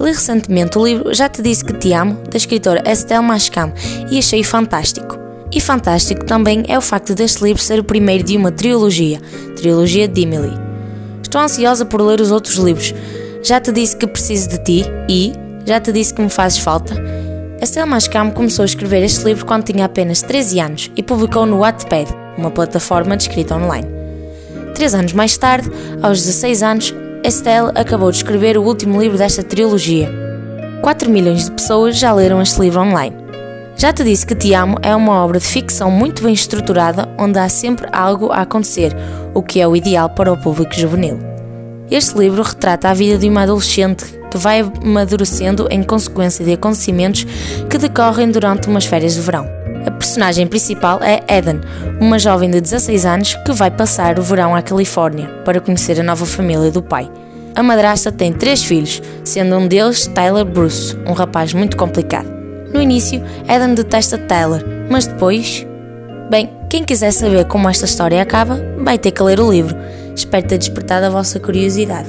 Li recentemente o livro Já Te Disse Que Te Amo, da escritora Estelle Mascam, e achei fantástico. E fantástico também é o facto deste livro ser o primeiro de uma trilogia, trilogia de Emily. Estou ansiosa por ler os outros livros. Já te disse que preciso de ti e já te disse que me fazes falta. Estelle Mascam começou a escrever este livro quando tinha apenas 13 anos e publicou no Wattpad, uma plataforma de escrita online. Três anos mais tarde, aos 16 anos, Estelle acabou de escrever o último livro desta trilogia. 4 milhões de pessoas já leram este livro online. Já te disse que Te Amo é uma obra de ficção muito bem estruturada onde há sempre algo a acontecer, o que é o ideal para o público juvenil. Este livro retrata a vida de uma adolescente que vai amadurecendo em consequência de acontecimentos que decorrem durante umas férias de verão. Personagem principal é Eden, uma jovem de 16 anos que vai passar o verão à Califórnia para conhecer a nova família do pai. A madrasta tem três filhos, sendo um deles Tyler Bruce, um rapaz muito complicado. No início, Eden detesta Tyler, mas depois. Bem, quem quiser saber como esta história acaba, vai ter que ler o livro. Espero ter despertado a vossa curiosidade.